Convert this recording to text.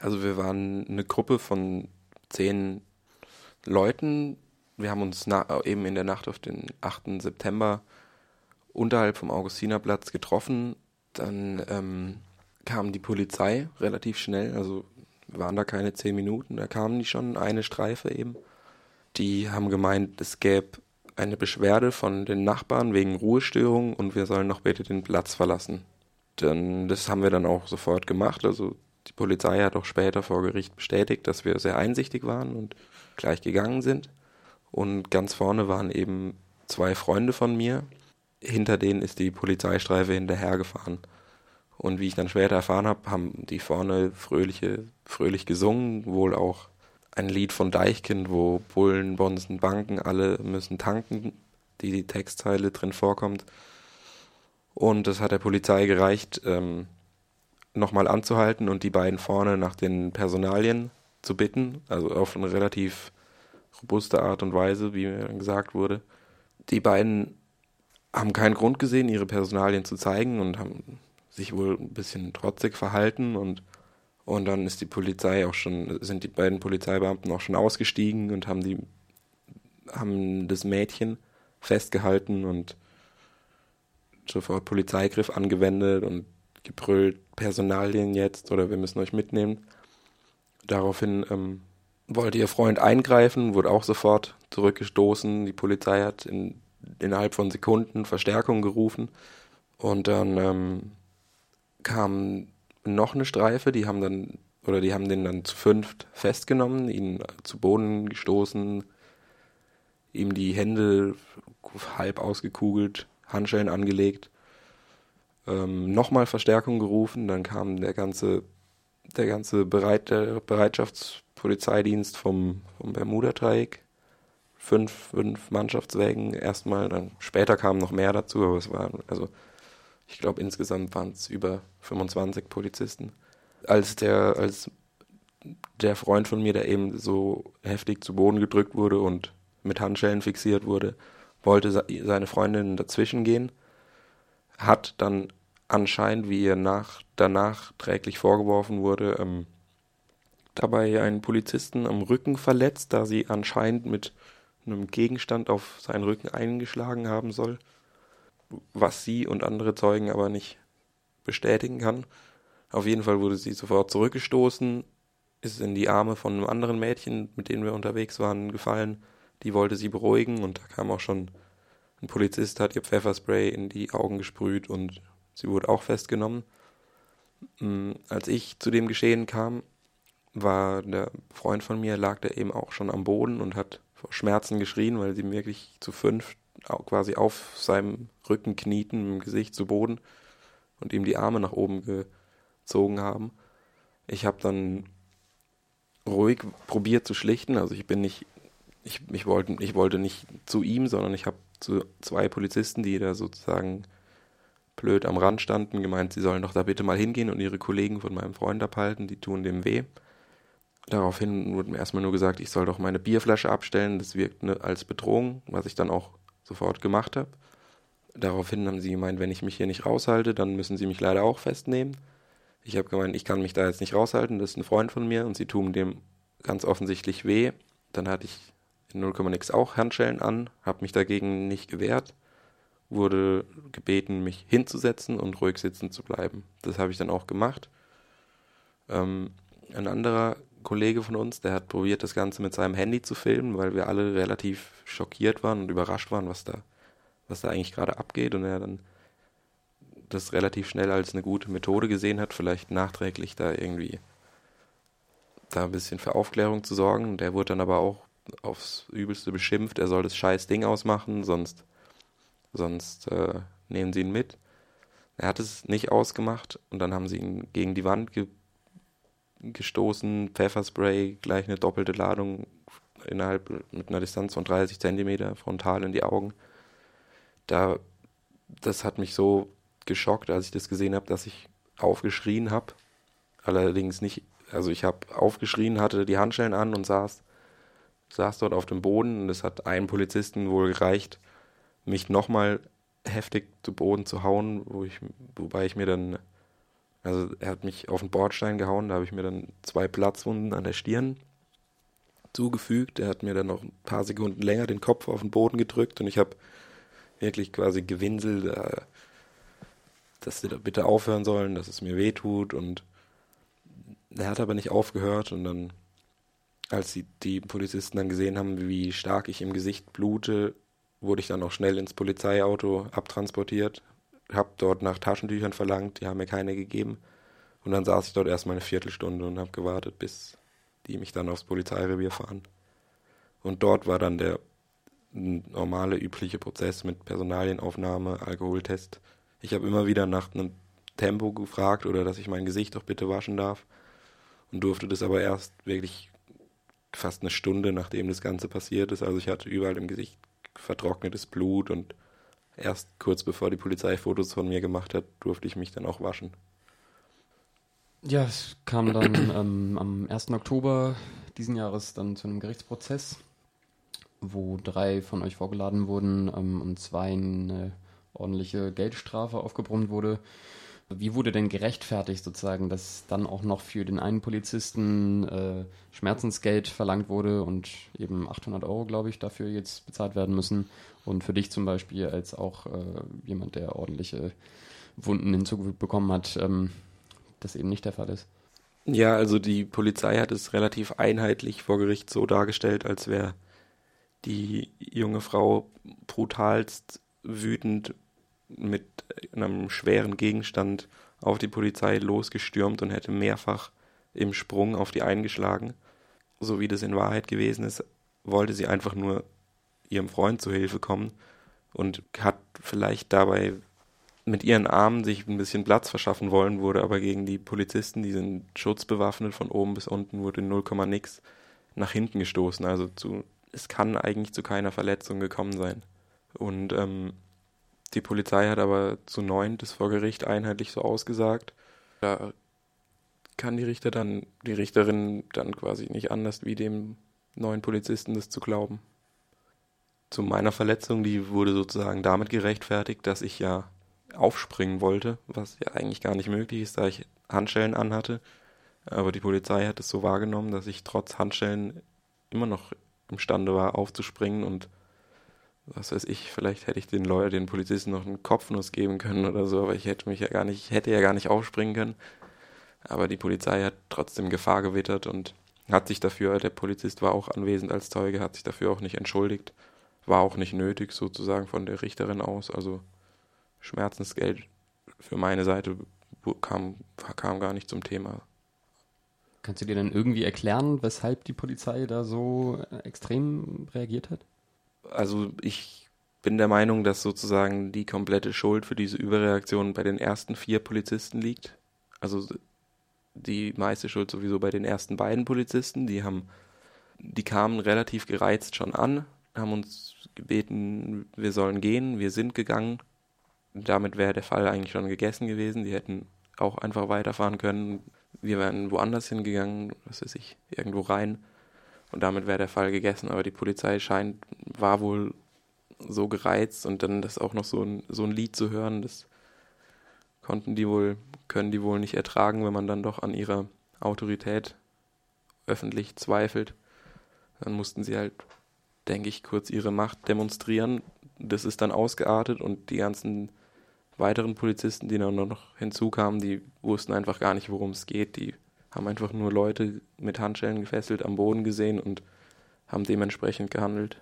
Also wir waren eine Gruppe von zehn Leuten. Wir haben uns eben in der Nacht auf den 8. September unterhalb vom Augustinerplatz getroffen. Dann ähm, kam die Polizei relativ schnell, also waren da keine zehn Minuten, da kamen die schon, eine Streife eben. Die haben gemeint, es gäbe eine Beschwerde von den Nachbarn wegen Ruhestörung und wir sollen noch bitte den Platz verlassen. Dann, das haben wir dann auch sofort gemacht. Also die Polizei hat auch später vor Gericht bestätigt, dass wir sehr einsichtig waren und gleich gegangen sind. Und ganz vorne waren eben zwei Freunde von mir. Hinter denen ist die Polizeistreife hinterhergefahren. Und wie ich dann später erfahren habe, haben die vorne fröhliche, fröhlich gesungen, wohl auch ein Lied von Deichkind, wo Bullen, Bonzen, Banken, alle müssen tanken, die die Textzeile drin vorkommt. Und das hat der Polizei gereicht, ähm, nochmal anzuhalten und die beiden vorne nach den Personalien zu bitten, also auf eine relativ robuste Art und Weise, wie mir dann gesagt wurde. Die beiden haben keinen Grund gesehen, ihre Personalien zu zeigen und haben sich wohl ein bisschen trotzig verhalten und und dann ist die Polizei auch schon, sind die beiden Polizeibeamten auch schon ausgestiegen und haben die, haben das Mädchen festgehalten und sofort Polizeigriff angewendet und gebrüllt, Personalien jetzt oder wir müssen euch mitnehmen. Daraufhin ähm, wollte ihr Freund eingreifen, wurde auch sofort zurückgestoßen. Die Polizei hat in, innerhalb von Sekunden Verstärkung gerufen und dann ähm, kam noch eine Streife, die haben dann, oder die haben den dann zu fünft festgenommen, ihn zu Boden gestoßen, ihm die Hände halb ausgekugelt, Handschellen angelegt, ähm, nochmal Verstärkung gerufen, dann kam der ganze, der ganze Bereit, der Bereitschaftspolizeidienst vom, vom Bermuda-Dreieck, fünf, fünf Mannschaftswägen erstmal, dann später kamen noch mehr dazu, aber es war, also ich glaube, insgesamt waren es über 25 Polizisten. Als der, als der Freund von mir, der eben so heftig zu Boden gedrückt wurde und mit Handschellen fixiert wurde, wollte seine Freundin dazwischen gehen, hat dann anscheinend, wie ihr nach, danach träglich vorgeworfen wurde, ähm, dabei einen Polizisten am Rücken verletzt, da sie anscheinend mit einem Gegenstand auf seinen Rücken eingeschlagen haben soll was sie und andere Zeugen aber nicht bestätigen kann. Auf jeden Fall wurde sie sofort zurückgestoßen, ist in die Arme von einem anderen Mädchen, mit dem wir unterwegs waren, gefallen. Die wollte sie beruhigen und da kam auch schon ein Polizist, hat ihr Pfefferspray in die Augen gesprüht und sie wurde auch festgenommen. Mm, als ich zu dem Geschehen kam, war der Freund von mir, lag da eben auch schon am Boden und hat vor Schmerzen geschrien, weil sie wirklich zu fünf quasi auf seinem Rücken knieten, im Gesicht zu Boden und ihm die Arme nach oben gezogen haben. Ich habe dann ruhig probiert zu schlichten, also ich bin nicht, ich, ich, wollte, ich wollte nicht zu ihm, sondern ich habe zu zwei Polizisten, die da sozusagen blöd am Rand standen, gemeint, sie sollen doch da bitte mal hingehen und ihre Kollegen von meinem Freund abhalten, die tun dem weh. Daraufhin wurde mir erstmal nur gesagt, ich soll doch meine Bierflasche abstellen, das wirkt ne, als Bedrohung, was ich dann auch sofort gemacht habe. Daraufhin haben sie gemeint, wenn ich mich hier nicht raushalte, dann müssen sie mich leider auch festnehmen. Ich habe gemeint, ich kann mich da jetzt nicht raushalten, das ist ein Freund von mir und sie tun dem ganz offensichtlich weh. Dann hatte ich in 0, nix auch Handschellen an, habe mich dagegen nicht gewehrt, wurde gebeten, mich hinzusetzen und ruhig sitzen zu bleiben. Das habe ich dann auch gemacht. Ähm, ein anderer Kollege von uns, der hat probiert, das Ganze mit seinem Handy zu filmen, weil wir alle relativ schockiert waren und überrascht waren, was da, was da eigentlich gerade abgeht und er dann das relativ schnell als eine gute Methode gesehen hat, vielleicht nachträglich da irgendwie da ein bisschen für Aufklärung zu sorgen. Der wurde dann aber auch aufs Übelste beschimpft, er soll das scheiß Ding ausmachen, sonst, sonst äh, nehmen sie ihn mit. Er hat es nicht ausgemacht und dann haben sie ihn gegen die Wand ge gestoßen, Pfefferspray, gleich eine doppelte Ladung innerhalb mit einer Distanz von 30 Zentimeter frontal in die Augen. Da, das hat mich so geschockt, als ich das gesehen habe, dass ich aufgeschrien habe. Allerdings nicht, also ich habe aufgeschrien, hatte die Handschellen an und saß, saß dort auf dem Boden und es hat einem Polizisten wohl gereicht, mich nochmal heftig zu Boden zu hauen, wo ich, wobei ich mir dann Also er hat mich auf den Bordstein gehauen, da habe ich mir dann zwei Platzwunden an der Stirn zugefügt. Er hat mir dann noch ein paar Sekunden länger den Kopf auf den Boden gedrückt und ich habe wirklich quasi gewinselt, äh, dass sie da bitte aufhören sollen, dass es mir weh tut und er hat aber nicht aufgehört und dann, als die, die Polizisten dann gesehen haben, wie stark ich im Gesicht blute, wurde ich dann auch schnell ins Polizeiauto abtransportiert, habe dort nach Taschentüchern verlangt, die haben mir keine gegeben und dann saß ich dort erstmal eine Viertelstunde und habe gewartet, bis die mich dann aufs Polizeirevier fahren. Und dort war dann der normale, übliche Prozess mit Personalienaufnahme, Alkoholtest. Ich habe immer wieder nach einem Tempo gefragt oder dass ich mein Gesicht doch bitte waschen darf und durfte das aber erst wirklich fast eine Stunde, nachdem das Ganze passiert ist. Also ich hatte überall im Gesicht vertrocknetes Blut und erst kurz bevor die Polizei Fotos von mir gemacht hat, durfte ich mich dann auch waschen. Ja, es kam dann ähm, am 1. Oktober diesen Jahres dann zu einem Gerichtsprozess, wo drei von euch vorgeladen wurden ähm, und zwei eine ordentliche Geldstrafe aufgebrummt wurde. Wie wurde denn gerechtfertigt sozusagen, dass dann auch noch für den einen Polizisten äh, Schmerzensgeld verlangt wurde und eben 800 Euro, glaube ich, dafür jetzt bezahlt werden müssen und für dich zum Beispiel als auch äh, jemand, der ordentliche Wunden hinzugefügt bekommen hat, ähm, das eben nicht der Fall ist? Ja, also die Polizei hat es relativ einheitlich vor Gericht so dargestellt, als wäre die junge Frau brutalst wütend mit einem schweren Gegenstand auf die Polizei losgestürmt und hätte mehrfach im Sprung auf die eingeschlagen. So wie das in Wahrheit gewesen ist, wollte sie einfach nur ihrem Freund zu Hilfe kommen und hat vielleicht dabei mit ihren Armen sich ein bisschen Platz verschaffen wollen, wurde aber gegen die Polizisten, die sind schutzbewaffnet von oben bis unten, wurde 0, nix nach hinten gestoßen. Also zu, es kann eigentlich zu keiner Verletzung gekommen sein. Und ähm, die Polizei hat aber zu neun das vor Gericht einheitlich so ausgesagt. Da kann die Richter dann, die Richterin dann quasi nicht anders wie dem neuen Polizisten das zu glauben. Zu meiner Verletzung, die wurde sozusagen damit gerechtfertigt, dass ich ja aufspringen wollte, was ja eigentlich gar nicht möglich ist, da ich Handschellen anhatte. Aber die Polizei hat es so wahrgenommen, dass ich trotz Handschellen immer noch imstande war, aufzuspringen und was weiß ich, vielleicht hätte ich den Leuten, den Polizisten noch einen Kopfnuss geben können oder so, aber ich hätte mich ja gar nicht, hätte ja gar nicht aufspringen können. Aber die Polizei hat trotzdem Gefahr gewittert und hat sich dafür, der Polizist war auch anwesend als Zeuge, hat sich dafür auch nicht entschuldigt. War auch nicht nötig sozusagen von der Richterin aus. Also Schmerzensgeld für meine Seite kam, kam gar nicht zum Thema. Kannst du dir denn irgendwie erklären, weshalb die Polizei da so extrem reagiert hat? Also ich bin der Meinung, dass sozusagen die komplette Schuld für diese Überreaktion bei den ersten vier Polizisten liegt. Also die meiste Schuld sowieso bei den ersten beiden Polizisten. Die haben, die kamen relativ gereizt schon an, haben uns gebeten, wir sollen gehen. Wir sind gegangen. Damit wäre der Fall eigentlich schon gegessen gewesen. Die hätten auch einfach weiterfahren können. Wir wären woanders hingegangen, was weiß ich, irgendwo rein. Und damit wäre der Fall gegessen. Aber die Polizei scheint, war wohl so gereizt und dann das auch noch so ein, so ein Lied zu hören, das konnten die wohl, können die wohl nicht ertragen, wenn man dann doch an ihrer Autorität öffentlich zweifelt. Dann mussten sie halt, denke ich, kurz ihre Macht demonstrieren. Das ist dann ausgeartet und die ganzen weiteren Polizisten, die dann noch hinzukamen, die wussten einfach gar nicht, worum es geht. Die haben einfach nur Leute mit Handschellen gefesselt am Boden gesehen und haben dementsprechend gehandelt.